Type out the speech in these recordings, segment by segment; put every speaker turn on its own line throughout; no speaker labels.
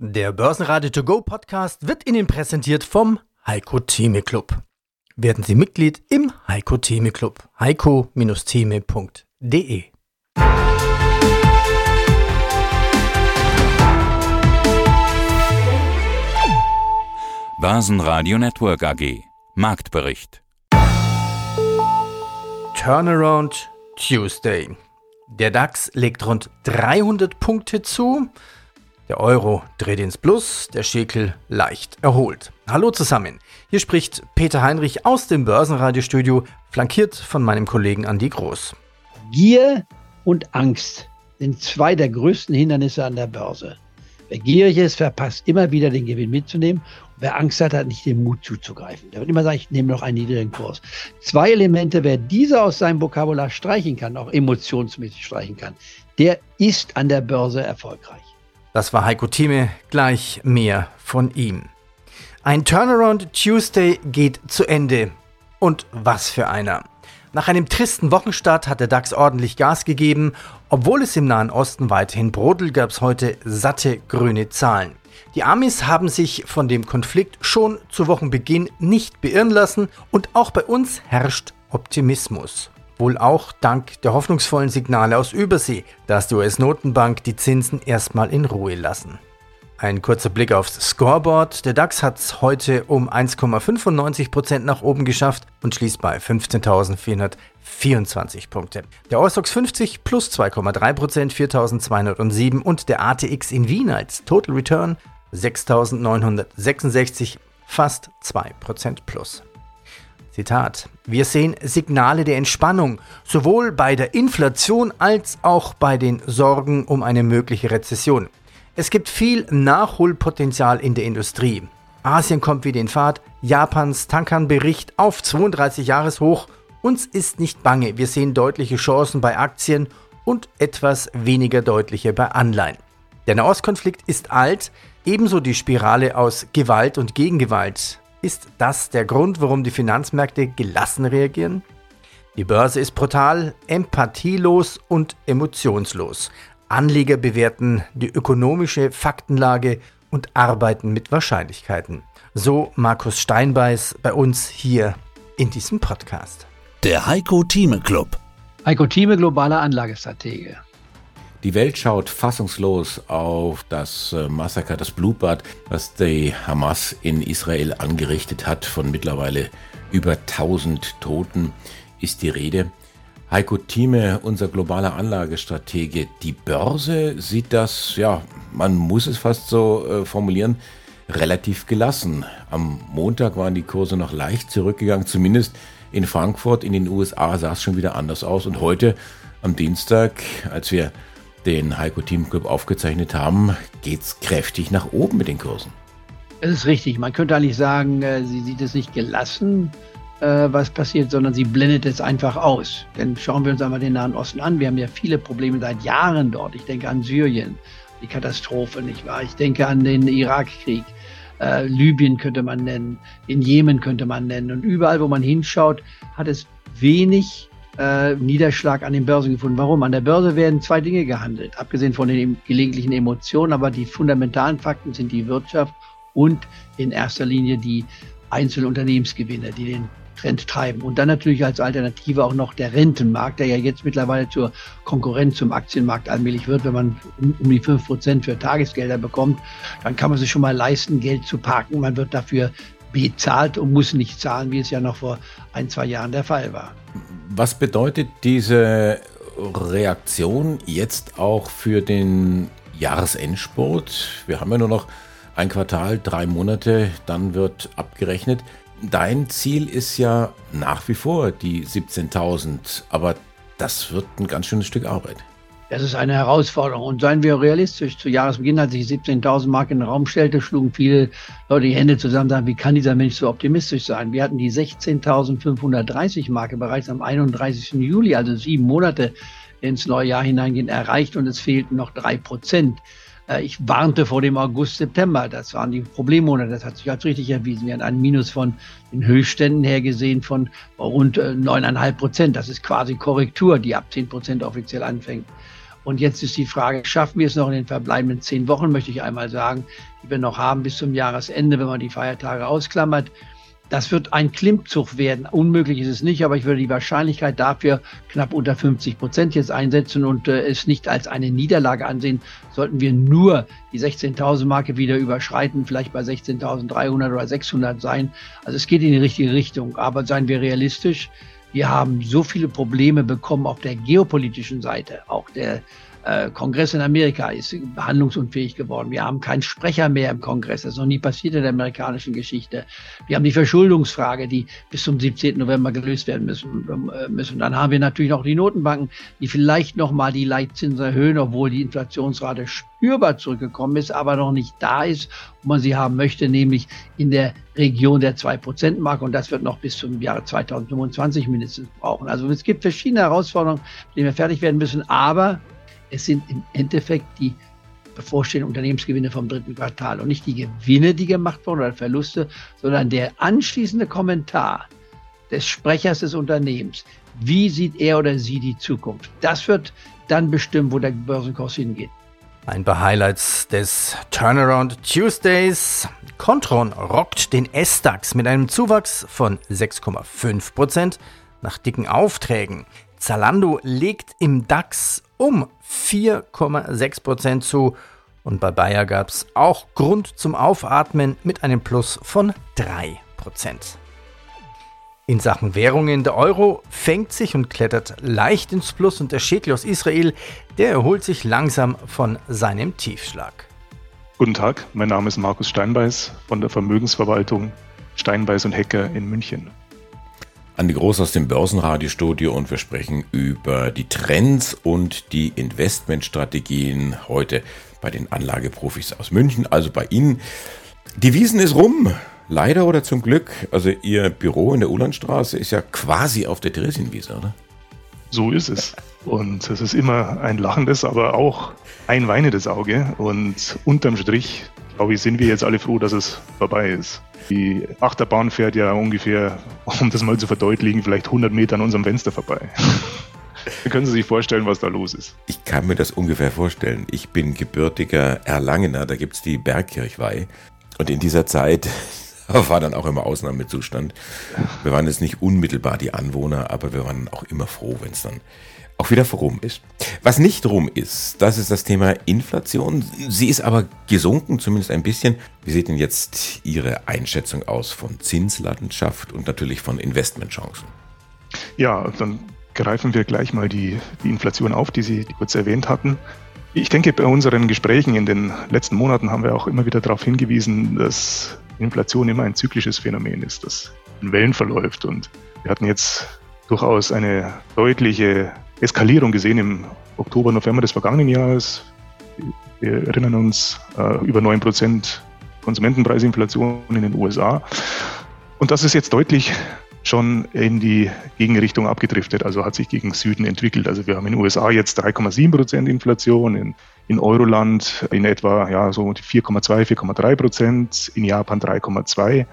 Der Börsenradio To Go Podcast wird Ihnen präsentiert vom Heiko Theme Club. Werden Sie Mitglied im Heiko Theme Club. heiko-theme.de
Börsenradio Network AG Marktbericht
Turnaround Tuesday. Der DAX legt rund 300 Punkte zu. Der Euro dreht ins Plus, der Schekel leicht erholt. Hallo zusammen. Hier spricht Peter Heinrich aus dem Börsenradiostudio, flankiert von meinem Kollegen Andi Groß.
Gier und Angst sind zwei der größten Hindernisse an der Börse. Wer gierig ist, verpasst immer wieder den Gewinn mitzunehmen. Und wer Angst hat, hat nicht den Mut zuzugreifen. Der wird immer sagen, ich nehme noch einen niedrigen Kurs. Zwei Elemente, wer diese aus seinem Vokabular streichen kann, auch emotionsmäßig streichen kann, der ist an der Börse erfolgreich.
Das war Heiko Thieme, gleich mehr von ihm. Ein Turnaround Tuesday geht zu Ende. Und was für einer. Nach einem tristen Wochenstart hat der DAX ordentlich Gas gegeben. Obwohl es im Nahen Osten weiterhin brodelt, gab es heute satte grüne Zahlen. Die Amis haben sich von dem Konflikt schon zu Wochenbeginn nicht beirren lassen und auch bei uns herrscht Optimismus. Wohl auch dank der hoffnungsvollen Signale aus Übersee, dass die US-Notenbank die Zinsen erstmal in Ruhe lassen. Ein kurzer Blick aufs Scoreboard. Der DAX hat es heute um 1,95% nach oben geschafft und schließt bei 15.424 Punkte. Der Eurostox 50 plus 2,3%, 4.207 und der ATX in Wien als Total Return 6.966, fast 2% plus. Zitat. Wir sehen Signale der Entspannung, sowohl bei der Inflation als auch bei den Sorgen um eine mögliche Rezession. Es gibt viel Nachholpotenzial in der Industrie. Asien kommt wieder in Fahrt, Japans Tankan-Bericht auf 32 Jahreshoch. Uns ist nicht bange, wir sehen deutliche Chancen bei Aktien und etwas weniger deutliche bei Anleihen. Der Nahostkonflikt ist alt, ebenso die Spirale aus Gewalt und Gegengewalt. Ist das der Grund, warum die Finanzmärkte gelassen reagieren? Die Börse ist brutal, empathielos und emotionslos. Anleger bewerten die ökonomische Faktenlage und arbeiten mit Wahrscheinlichkeiten. So Markus Steinbeiß bei uns hier in diesem Podcast.
Der Heiko Thieme Club.
Heiko Thieme, globaler Anlagestratege.
Die Welt schaut fassungslos auf das äh, Massaker, das Blutbad, was die Hamas in Israel angerichtet hat. Von mittlerweile über 1000 Toten ist die Rede. Heiko Thieme, unser globaler Anlagestratege. Die Börse sieht das, ja, man muss es fast so äh, formulieren, relativ gelassen. Am Montag waren die Kurse noch leicht zurückgegangen, zumindest in Frankfurt, in den USA sah es schon wieder anders aus. Und heute am Dienstag, als wir den Heiko Team Club aufgezeichnet haben, geht es kräftig nach oben mit den Kursen.
Es ist richtig. Man könnte eigentlich sagen, äh, sie sieht es nicht gelassen, äh, was passiert, sondern sie blendet es einfach aus. Denn schauen wir uns einmal den Nahen Osten an. Wir haben ja viele Probleme seit Jahren dort. Ich denke an Syrien, die Katastrophe, nicht wahr? Ich denke an den Irakkrieg. Äh, Libyen könnte man nennen, in Jemen könnte man nennen. Und überall, wo man hinschaut, hat es wenig äh, Niederschlag an den Börsen gefunden. Warum? An der Börse werden zwei Dinge gehandelt, abgesehen von den gelegentlichen Emotionen, aber die fundamentalen Fakten sind die Wirtschaft und in erster Linie die einzelnen Unternehmensgewinne, die den Trend treiben. Und dann natürlich als Alternative auch noch der Rentenmarkt, der ja jetzt mittlerweile zur Konkurrenz zum Aktienmarkt allmählich wird. Wenn man um, die fünf Prozent für Tagesgelder bekommt, dann kann man sich schon mal leisten, Geld zu parken. Man wird dafür bezahlt und muss nicht zahlen, wie es ja noch vor ein, zwei Jahren der Fall war.
Was bedeutet diese Reaktion jetzt auch für den Jahresendsport? Wir haben ja nur noch ein Quartal, drei Monate, dann wird abgerechnet. Dein Ziel ist ja nach wie vor die 17.000, aber das wird ein ganz schönes Stück Arbeit.
Das ist eine Herausforderung. Und seien wir realistisch. Zu Jahresbeginn, als sich 17.000 Mark in den Raum stellte, schlugen viele Leute die Hände zusammen und sagten, wie kann dieser Mensch so optimistisch sein? Wir hatten die 16.530 Marke bereits am 31. Juli, also sieben Monate ins neue Jahr hineingehen, erreicht und es fehlten noch drei Prozent. Äh, ich warnte vor dem August, September. Das waren die Problemmonate. Das hat sich als richtig erwiesen. Wir hatten einen Minus von den Höchstständen her gesehen von rund äh, neuneinhalb Prozent. Das ist quasi Korrektur, die ab zehn Prozent offiziell anfängt. Und jetzt ist die Frage, schaffen wir es noch in den verbleibenden zehn Wochen, möchte ich einmal sagen, die wir noch haben bis zum Jahresende, wenn man die Feiertage ausklammert. Das wird ein Klimmzug werden. Unmöglich ist es nicht, aber ich würde die Wahrscheinlichkeit dafür knapp unter 50 Prozent jetzt einsetzen und äh, es nicht als eine Niederlage ansehen. Sollten wir nur die 16.000 Marke wieder überschreiten, vielleicht bei 16.300 oder 600 sein. Also es geht in die richtige Richtung. Aber seien wir realistisch. Wir haben so viele Probleme bekommen auf der geopolitischen Seite, auch der äh, Kongress in Amerika ist handlungsunfähig geworden. Wir haben keinen Sprecher mehr im Kongress. Das ist noch nie passiert in der amerikanischen Geschichte. Wir haben die Verschuldungsfrage, die bis zum 17. November gelöst werden müssen. Äh, müssen. Dann haben wir natürlich noch die Notenbanken, die vielleicht noch mal die Leitzinsen erhöhen, obwohl die Inflationsrate spürbar zurückgekommen ist, aber noch nicht da ist, wo man sie haben möchte, nämlich in der Region der 2%-Marke. Und das wird noch bis zum Jahre 2025 mindestens brauchen. Also es gibt verschiedene Herausforderungen, mit denen wir fertig werden müssen. Aber es sind im Endeffekt die bevorstehenden Unternehmensgewinne vom dritten Quartal und nicht die Gewinne, die gemacht wurden oder Verluste, sondern der anschließende Kommentar des Sprechers des Unternehmens. Wie sieht er oder sie die Zukunft? Das wird dann bestimmen, wo der Börsenkurs hingeht.
Ein paar Highlights des Turnaround Tuesdays. Contron rockt den S-DAX mit einem Zuwachs von 6,5% nach dicken Aufträgen. Zalando legt im DAX um 4,6% zu und bei Bayer gab es auch Grund zum Aufatmen mit einem Plus von 3%. In Sachen Währungen der Euro fängt sich und klettert leicht ins Plus und der Schädel aus Israel, der erholt sich langsam von seinem Tiefschlag.
Guten Tag, mein Name ist Markus Steinbeiß von der Vermögensverwaltung Steinbeiß und Hecker in München.
Andi Groß aus dem Börsenradiostudio und wir sprechen über die Trends und die Investmentstrategien heute bei den Anlageprofis aus München, also bei Ihnen. Die Wiesen ist rum. Leider oder zum Glück. Also Ihr Büro in der Ulandstraße ist ja quasi auf der Theresienwiese, oder?
So ist es. Und es ist immer ein lachendes, aber auch ein weinendes Auge. Und unterm Strich, glaube ich, sind wir jetzt alle froh, dass es vorbei ist. Die Achterbahn fährt ja ungefähr, um das mal zu verdeutlichen, vielleicht 100 Meter an unserem Fenster vorbei. Da können Sie sich vorstellen, was da los ist.
Ich kann mir das ungefähr vorstellen. Ich bin gebürtiger Erlangener, da gibt es die Bergkirchweih. Und in dieser Zeit war dann auch immer Ausnahmezustand. Wir waren jetzt nicht unmittelbar die Anwohner, aber wir waren auch immer froh, wenn es dann auch wieder rum ist. Was nicht rum ist, das ist das Thema Inflation. Sie ist aber gesunken, zumindest ein bisschen. Wie sieht denn jetzt Ihre Einschätzung aus von Zinslandschaft und natürlich von Investmentchancen?
Ja, dann greifen wir gleich mal die, die Inflation auf, die Sie kurz erwähnt hatten. Ich denke, bei unseren Gesprächen in den letzten Monaten haben wir auch immer wieder darauf hingewiesen, dass Inflation immer ein zyklisches Phänomen ist, das in Wellen verläuft. Und wir hatten jetzt durchaus eine deutliche Eskalierung gesehen im Oktober, November des vergangenen Jahres. Wir erinnern uns äh, über 9% Konsumentenpreisinflation in den USA. Und das ist jetzt deutlich schon in die Gegenrichtung abgedriftet, also hat sich gegen Süden entwickelt. Also wir haben in den USA jetzt 3,7 Prozent Inflation, in, in Euroland in etwa ja, so 4,2, 4,3 Prozent, in Japan 3,2.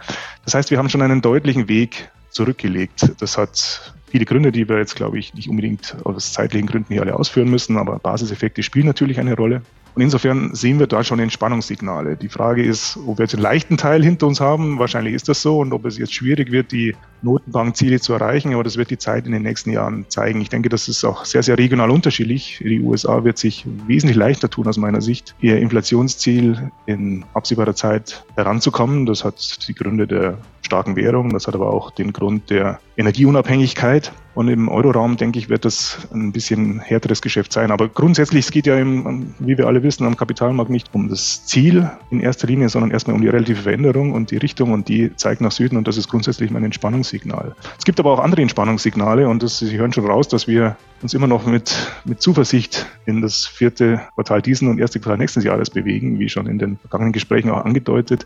Das heißt, wir haben schon einen deutlichen Weg zurückgelegt. Das hat viele Gründe, die wir jetzt, glaube ich, nicht unbedingt aus zeitlichen Gründen hier alle ausführen müssen, aber Basiseffekte spielen natürlich eine Rolle. Und insofern sehen wir da schon Entspannungssignale. Die Frage ist, ob wir jetzt einen leichten Teil hinter uns haben. Wahrscheinlich ist das so. Und ob es jetzt schwierig wird, die Notenbankziele zu erreichen. Aber das wird die Zeit in den nächsten Jahren zeigen. Ich denke, das ist auch sehr, sehr regional unterschiedlich. Die USA wird sich wesentlich leichter tun aus meiner Sicht, ihr Inflationsziel in absehbarer Zeit heranzukommen. Das hat die Gründe der starken Währung. Das hat aber auch den Grund der Energieunabhängigkeit. Und im Euroraum, denke ich, wird das ein bisschen härteres Geschäft sein. Aber grundsätzlich, es geht ja, im, wie wir alle wissen, am Kapitalmarkt nicht um das Ziel in erster Linie, sondern erstmal um die relative Veränderung und die Richtung. Und die zeigt nach Süden. Und das ist grundsätzlich mein Entspannungssignal. Es gibt aber auch andere Entspannungssignale. Und das, Sie hören schon raus, dass wir uns immer noch mit, mit Zuversicht in das vierte Quartal diesen und erste Quartal nächsten Jahres bewegen, wie schon in den vergangenen Gesprächen auch angedeutet.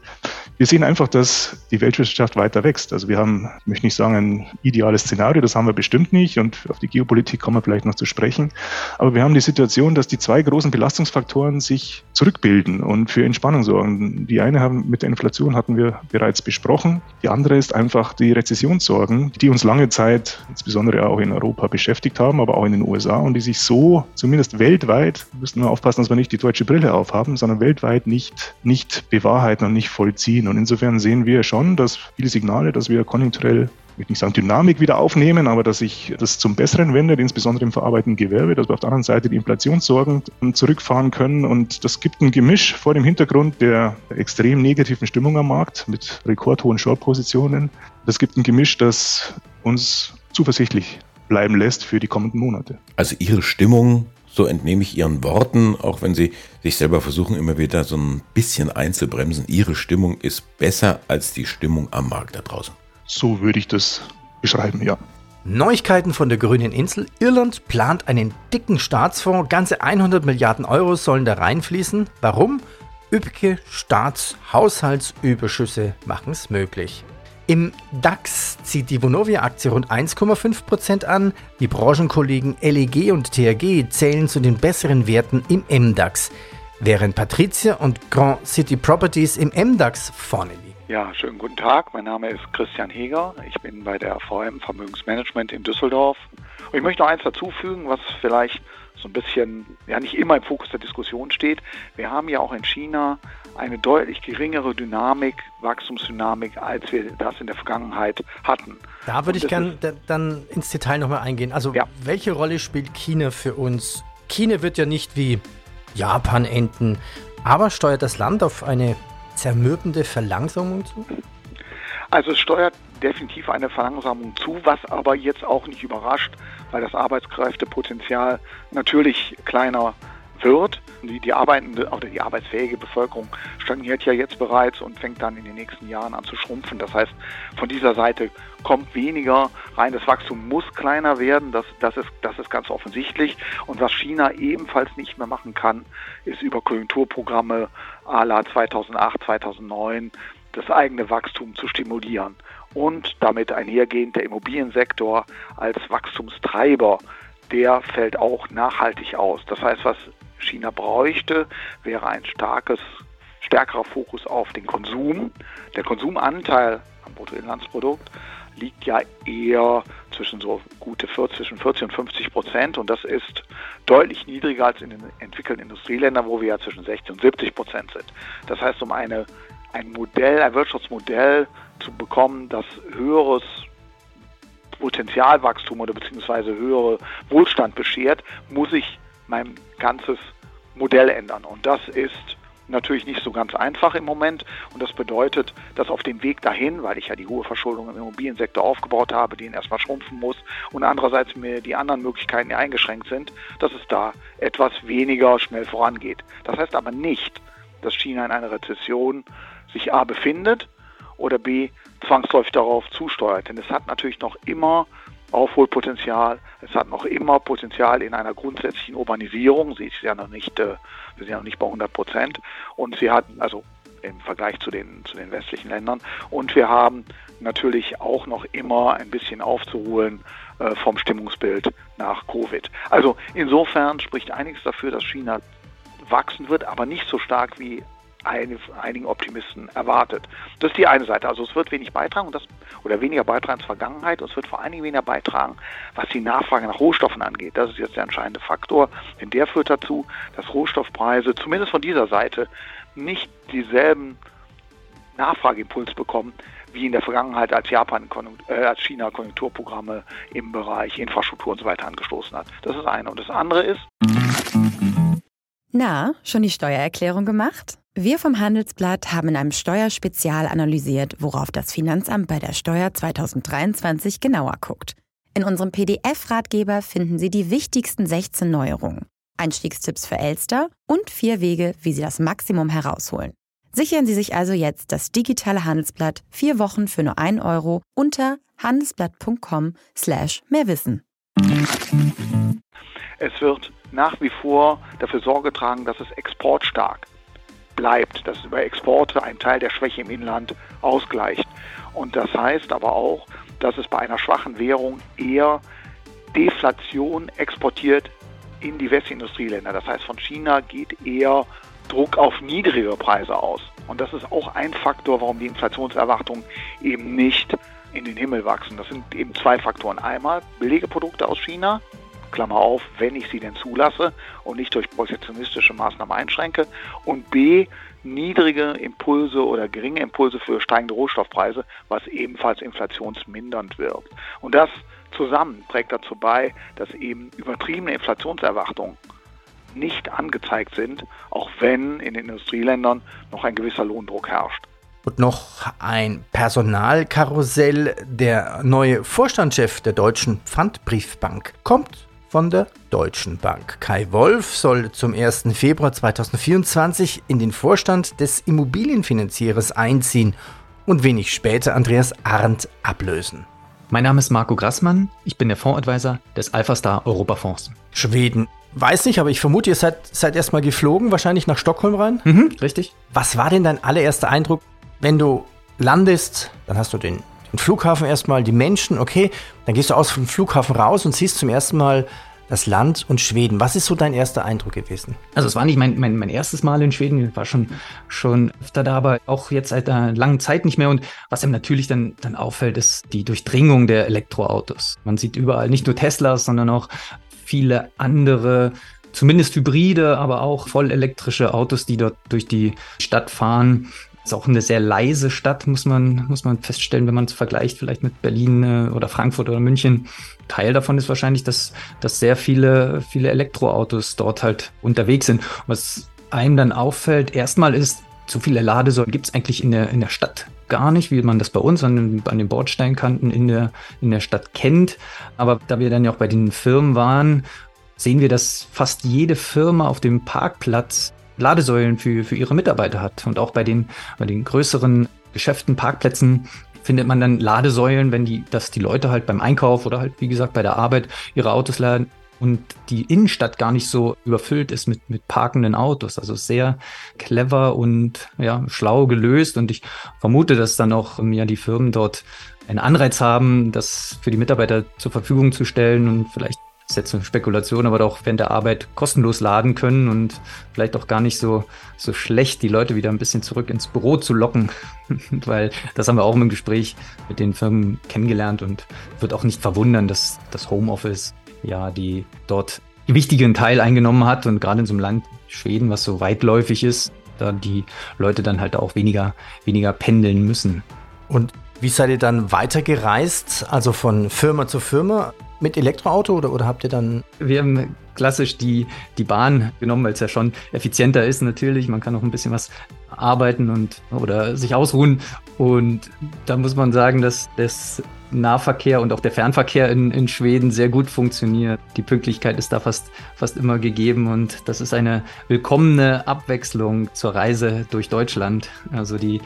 Wir sehen einfach, dass die Weltwirtschaft weiter wächst. Also wir haben, ich möchte nicht sagen, ein ideales Szenario, das haben wir bestimmt nicht und auf die Geopolitik kommen wir vielleicht noch zu sprechen. Aber wir haben die Situation, dass die zwei großen Belastungsfaktoren sich zurückbilden und für Entspannung sorgen. Die eine haben mit der Inflation hatten wir bereits besprochen. Die andere ist einfach die Rezessionssorgen, die uns lange Zeit, insbesondere auch in Europa, beschäftigt haben, aber auch in den USA und die sich so, zumindest weltweit, müssen wir aufpassen, dass wir nicht die deutsche Brille aufhaben, sondern weltweit nicht, nicht bewahrheiten und nicht vollziehen. Und insofern sehen wir schon, dass viele Signale, dass wir konjunkturell ich will nicht sagen Dynamik wieder aufnehmen, aber dass sich das zum Besseren wendet, insbesondere im verarbeitenden Gewerbe, dass wir auf der anderen Seite die Inflationssorgen zurückfahren können. Und das gibt ein Gemisch vor dem Hintergrund der extrem negativen Stimmung am Markt mit rekordhohen Short-Positionen. Das gibt ein Gemisch, das uns zuversichtlich bleiben lässt für die kommenden Monate.
Also Ihre Stimmung so entnehme ich Ihren Worten, auch wenn Sie sich selber versuchen, immer wieder so ein bisschen einzubremsen. Ihre Stimmung ist besser als die Stimmung am Markt da draußen.
So würde ich das beschreiben, ja.
Neuigkeiten von der grünen Insel. Irland plant einen dicken Staatsfonds. Ganze 100 Milliarden Euro sollen da reinfließen. Warum? Üppige Staatshaushaltsüberschüsse machen es möglich. Im DAX zieht die Vonovia-Aktie rund 1,5% an. Die Branchenkollegen LEG und THG zählen zu den besseren Werten im MDAX, während Patrizia und Grand City Properties im MDAX vorne liegen.
Ja, schönen guten Tag. Mein Name ist Christian Heger. Ich bin bei der VM Vermögensmanagement in Düsseldorf. Und ich möchte noch eins dazufügen, was vielleicht so ein bisschen, ja nicht immer im Fokus der Diskussion steht. Wir haben ja auch in China eine deutlich geringere Dynamik, Wachstumsdynamik, als wir das in der Vergangenheit hatten.
Da würde ich gerne dann ins Detail nochmal eingehen. Also ja. welche Rolle spielt China für uns? China wird ja nicht wie Japan enden, aber steuert das Land auf eine zermürbende Verlangsamung zu?
Also es steuert definitiv eine Verlangsamung zu, was aber jetzt auch nicht überrascht, weil das Arbeitskräftepotenzial natürlich kleiner wird. Die, die arbeitende oder die arbeitsfähige Bevölkerung stagniert ja jetzt bereits und fängt dann in den nächsten Jahren an zu schrumpfen. Das heißt, von dieser Seite kommt weniger rein. Das Wachstum muss kleiner werden. Das, das, ist, das ist ganz offensichtlich. Und was China ebenfalls nicht mehr machen kann, ist über Konjunkturprogramme à la 2008, 2009 das eigene Wachstum zu stimulieren und damit einhergehend der Immobiliensektor als Wachstumstreiber, der fällt auch nachhaltig aus. Das heißt, was China bräuchte, wäre ein starkes, stärkerer Fokus auf den Konsum. Der Konsumanteil am Bruttoinlandsprodukt liegt ja eher zwischen so gute 40, zwischen 40 und 50 Prozent und das ist deutlich niedriger als in den entwickelten Industrieländern, wo wir ja zwischen 60 und 70 Prozent sind. Das heißt, um eine, ein Modell, ein Wirtschaftsmodell zu bekommen, das höheres Potenzialwachstum oder beziehungsweise höhere Wohlstand beschert, muss ich mein ganzes Modell ändern. Und das ist natürlich nicht so ganz einfach im Moment. Und das bedeutet, dass auf dem Weg dahin, weil ich ja die hohe Verschuldung im Immobiliensektor aufgebaut habe, den erstmal schrumpfen muss und andererseits mir die anderen Möglichkeiten eingeschränkt sind, dass es da etwas weniger schnell vorangeht. Das heißt aber nicht, dass China in einer Rezession sich A befindet oder B zwangsläufig darauf zusteuert. Denn es hat natürlich noch immer Aufholpotenzial. Es hat noch immer Potenzial in einer grundsätzlichen Urbanisierung. Sie ist ja noch nicht, äh, wir sind ja noch nicht bei 100 Prozent. Und sie hat, also im Vergleich zu den, zu den westlichen Ländern. Und wir haben natürlich auch noch immer ein bisschen aufzuholen äh, vom Stimmungsbild nach Covid. Also insofern spricht einiges dafür, dass China wachsen wird, aber nicht so stark wie einigen Optimisten erwartet. Das ist die eine Seite. Also es wird wenig beitragen und das, oder weniger beitragen zur Vergangenheit und es wird vor allen Dingen weniger beitragen, was die Nachfrage nach Rohstoffen angeht. Das ist jetzt der entscheidende Faktor, denn der führt dazu, dass Rohstoffpreise zumindest von dieser Seite nicht dieselben Nachfrageimpuls bekommen wie in der Vergangenheit, als Japan, äh, als China Konjunkturprogramme im Bereich Infrastruktur und so weiter angestoßen hat. Das ist eine. Und das andere ist.
Na, schon die Steuererklärung gemacht? Wir vom Handelsblatt haben in einem Steuerspezial analysiert, worauf das Finanzamt bei der Steuer 2023 genauer guckt. In unserem PDF-Ratgeber finden Sie die wichtigsten 16 Neuerungen, Einstiegstipps für Elster und vier Wege, wie Sie das Maximum herausholen. Sichern Sie sich also jetzt das digitale Handelsblatt vier Wochen für nur 1 Euro unter handelsblatt.com slash mehrwissen.
Es wird nach wie vor dafür Sorge tragen, dass es exportstark bleibt, dass über Exporte ein Teil der Schwäche im Inland ausgleicht. Und das heißt aber auch, dass es bei einer schwachen Währung eher Deflation exportiert in die Westindustrieländer. Das heißt, von China geht eher Druck auf niedrigere Preise aus. Und das ist auch ein Faktor, warum die Inflationserwartungen eben nicht in den Himmel wachsen. Das sind eben zwei Faktoren. Einmal billige Produkte aus China, Klammer auf, wenn ich sie denn zulasse und nicht durch protektionistische Maßnahmen einschränke. Und B, niedrige Impulse oder geringe Impulse für steigende Rohstoffpreise, was ebenfalls inflationsmindernd wirkt. Und das zusammen trägt dazu bei, dass eben übertriebene Inflationserwartungen nicht angezeigt sind, auch wenn in den Industrieländern noch ein gewisser Lohndruck herrscht.
Und noch ein Personalkarussell. Der neue Vorstandschef der Deutschen Pfandbriefbank kommt von der Deutschen Bank. Kai Wolf soll zum 1. Februar 2024 in den Vorstand des Immobilienfinanzierers einziehen und wenig später Andreas Arndt ablösen.
Mein Name ist Marco Grassmann, ich bin der Fondsadvisor des Alpha-Star Europafonds.
Schweden. Weiß nicht, aber ich vermute, ihr seid, seid erstmal geflogen, wahrscheinlich nach Stockholm rein.
Mhm, richtig.
Was war denn dein allererster Eindruck, wenn du landest? Dann hast du den den Flughafen erstmal, die Menschen, okay, dann gehst du aus dem Flughafen raus und siehst zum ersten Mal das Land und Schweden. Was ist so dein erster Eindruck gewesen?
Also es war nicht mein, mein, mein erstes Mal in Schweden, ich war schon, schon öfter da, aber auch jetzt seit einer langen Zeit nicht mehr. Und was einem natürlich dann, dann auffällt, ist die Durchdringung der Elektroautos. Man sieht überall nicht nur Teslas, sondern auch viele andere zumindest hybride, aber auch voll elektrische Autos, die dort durch die Stadt fahren. Ist auch eine sehr leise Stadt, muss man, muss man feststellen, wenn man es vergleicht, vielleicht mit Berlin äh, oder Frankfurt oder München. Teil davon ist wahrscheinlich, dass, dass sehr viele, viele Elektroautos dort halt unterwegs sind. Was einem dann auffällt, erstmal ist, so viele Ladesäulen gibt es eigentlich in der, in der Stadt gar nicht, wie man das bei uns an, an den Bordsteinkanten in der, in der Stadt kennt. Aber da wir dann ja auch bei den Firmen waren, sehen wir, dass fast jede Firma auf dem Parkplatz Ladesäulen für, für ihre Mitarbeiter hat. Und auch bei den, bei den größeren Geschäften, Parkplätzen findet man dann Ladesäulen, wenn die, dass die Leute halt beim Einkauf oder halt, wie gesagt, bei der Arbeit ihre Autos laden und die Innenstadt gar nicht so überfüllt ist mit, mit parkenden Autos. Also sehr clever und ja, schlau gelöst. Und ich vermute, dass dann auch ja, die Firmen dort einen Anreiz haben, das für die Mitarbeiter zur Verfügung zu stellen und vielleicht ist jetzt eine Spekulation, aber doch während der Arbeit kostenlos laden können und vielleicht auch gar nicht so, so schlecht, die Leute wieder ein bisschen zurück ins Büro zu locken, weil das haben wir auch im Gespräch mit den Firmen kennengelernt und wird auch nicht verwundern, dass das Homeoffice ja die dort wichtigen Teil eingenommen hat und gerade in so einem Land Schweden, was so weitläufig ist, da die Leute dann halt auch weniger, weniger pendeln müssen.
Und wie seid ihr dann weitergereist, also von Firma zu Firma? Mit Elektroauto oder, oder habt ihr dann?
Wir haben klassisch die, die Bahn genommen, weil es ja schon effizienter ist natürlich. Man kann auch ein bisschen was arbeiten und oder sich ausruhen. Und da muss man sagen, dass das Nahverkehr und auch der Fernverkehr in, in Schweden sehr gut funktioniert. Die Pünktlichkeit ist da fast, fast immer gegeben und das ist eine willkommene Abwechslung zur Reise durch Deutschland. Also die,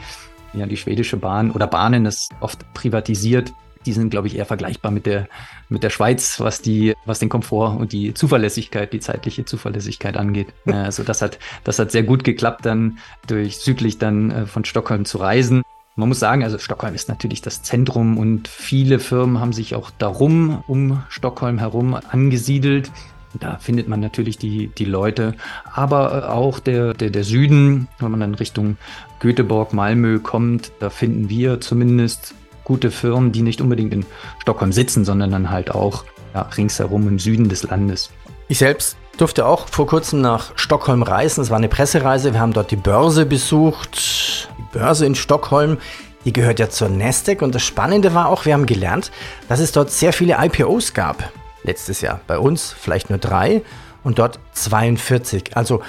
ja, die schwedische Bahn oder Bahnen ist oft privatisiert die sind, glaube ich, eher vergleichbar mit der, mit der Schweiz, was die, was den Komfort und die Zuverlässigkeit, die zeitliche Zuverlässigkeit angeht. also das hat, das hat sehr gut geklappt, dann durch südlich dann äh, von Stockholm zu reisen. Man muss sagen, also Stockholm ist natürlich das Zentrum und viele Firmen haben sich auch darum, um Stockholm herum angesiedelt. Da findet man natürlich die, die Leute, aber äh, auch der, der, der Süden, wenn man dann Richtung Göteborg, Malmö kommt, da finden wir zumindest gute Firmen, die nicht unbedingt in Stockholm sitzen, sondern dann halt auch ja, ringsherum im Süden des Landes.
Ich selbst durfte auch vor kurzem nach Stockholm reisen. Es war eine Pressereise. Wir haben dort die Börse besucht. Die Börse in Stockholm, die gehört ja zur Nasdaq. Und das Spannende war auch, wir haben gelernt, dass es dort sehr viele IPOs gab. Letztes Jahr. Bei uns vielleicht nur drei und dort 42. Also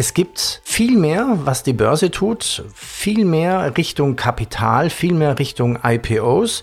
es gibt viel mehr, was die Börse tut, viel mehr Richtung Kapital, viel mehr Richtung IPOs.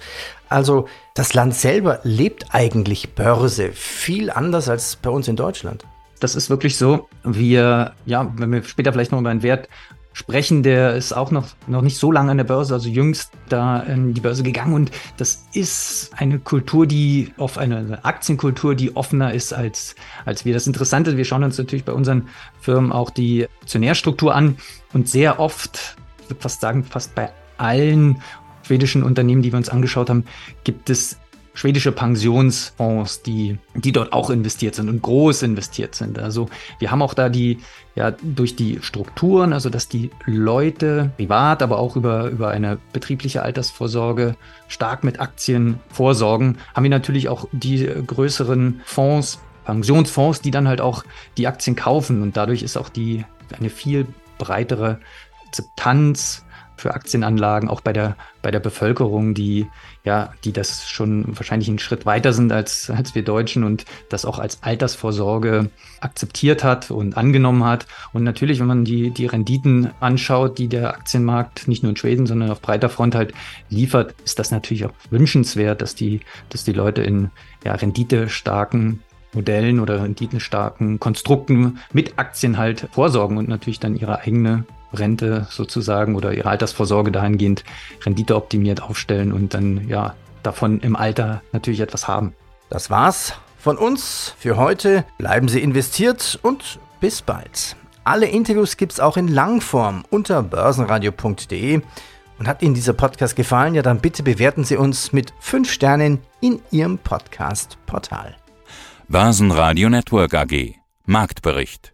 Also das Land selber lebt eigentlich Börse viel anders als bei uns in Deutschland.
Das ist wirklich so. Wir, ja, wenn wir später vielleicht noch über einen Wert sprechen, der ist auch noch, noch nicht so lange an der Börse, also jüngst da in die Börse gegangen. Und das ist eine Kultur, die auf eine Aktienkultur, die offener ist als, als wir. Das Interessante, wir schauen uns natürlich bei unseren Firmen auch die Aktionärstruktur an und sehr oft, ich würde fast sagen, fast bei allen schwedischen Unternehmen, die wir uns angeschaut haben, gibt es schwedische Pensionsfonds, die, die dort auch investiert sind und groß investiert sind. Also wir haben auch da die, ja, durch die Strukturen, also dass die Leute privat, aber auch über, über eine betriebliche Altersvorsorge stark mit Aktien vorsorgen, haben wir natürlich auch die größeren Fonds, Pensionsfonds, die dann halt auch die Aktien kaufen und dadurch ist auch die eine viel breitere Akzeptanz für Aktienanlagen, auch bei der, bei der Bevölkerung, die, ja, die das schon wahrscheinlich einen Schritt weiter sind als, als wir Deutschen und das auch als Altersvorsorge akzeptiert hat und angenommen hat. Und natürlich, wenn man die, die Renditen anschaut, die der Aktienmarkt nicht nur in Schweden, sondern auf breiter Front halt liefert, ist das natürlich auch wünschenswert, dass die, dass die Leute in ja, renditestarken Modellen oder renditenstarken Konstrukten mit Aktien halt vorsorgen und natürlich dann ihre eigene Rente sozusagen oder ihre Altersvorsorge dahingehend renditeoptimiert aufstellen und dann ja davon im Alter natürlich etwas haben.
Das war's von uns für heute. Bleiben Sie investiert und bis bald. Alle Interviews gibt's auch in Langform unter börsenradio.de. Und hat Ihnen dieser Podcast gefallen, ja dann bitte bewerten Sie uns mit 5 Sternen in Ihrem Podcast-Portal.
Börsenradio Network AG Marktbericht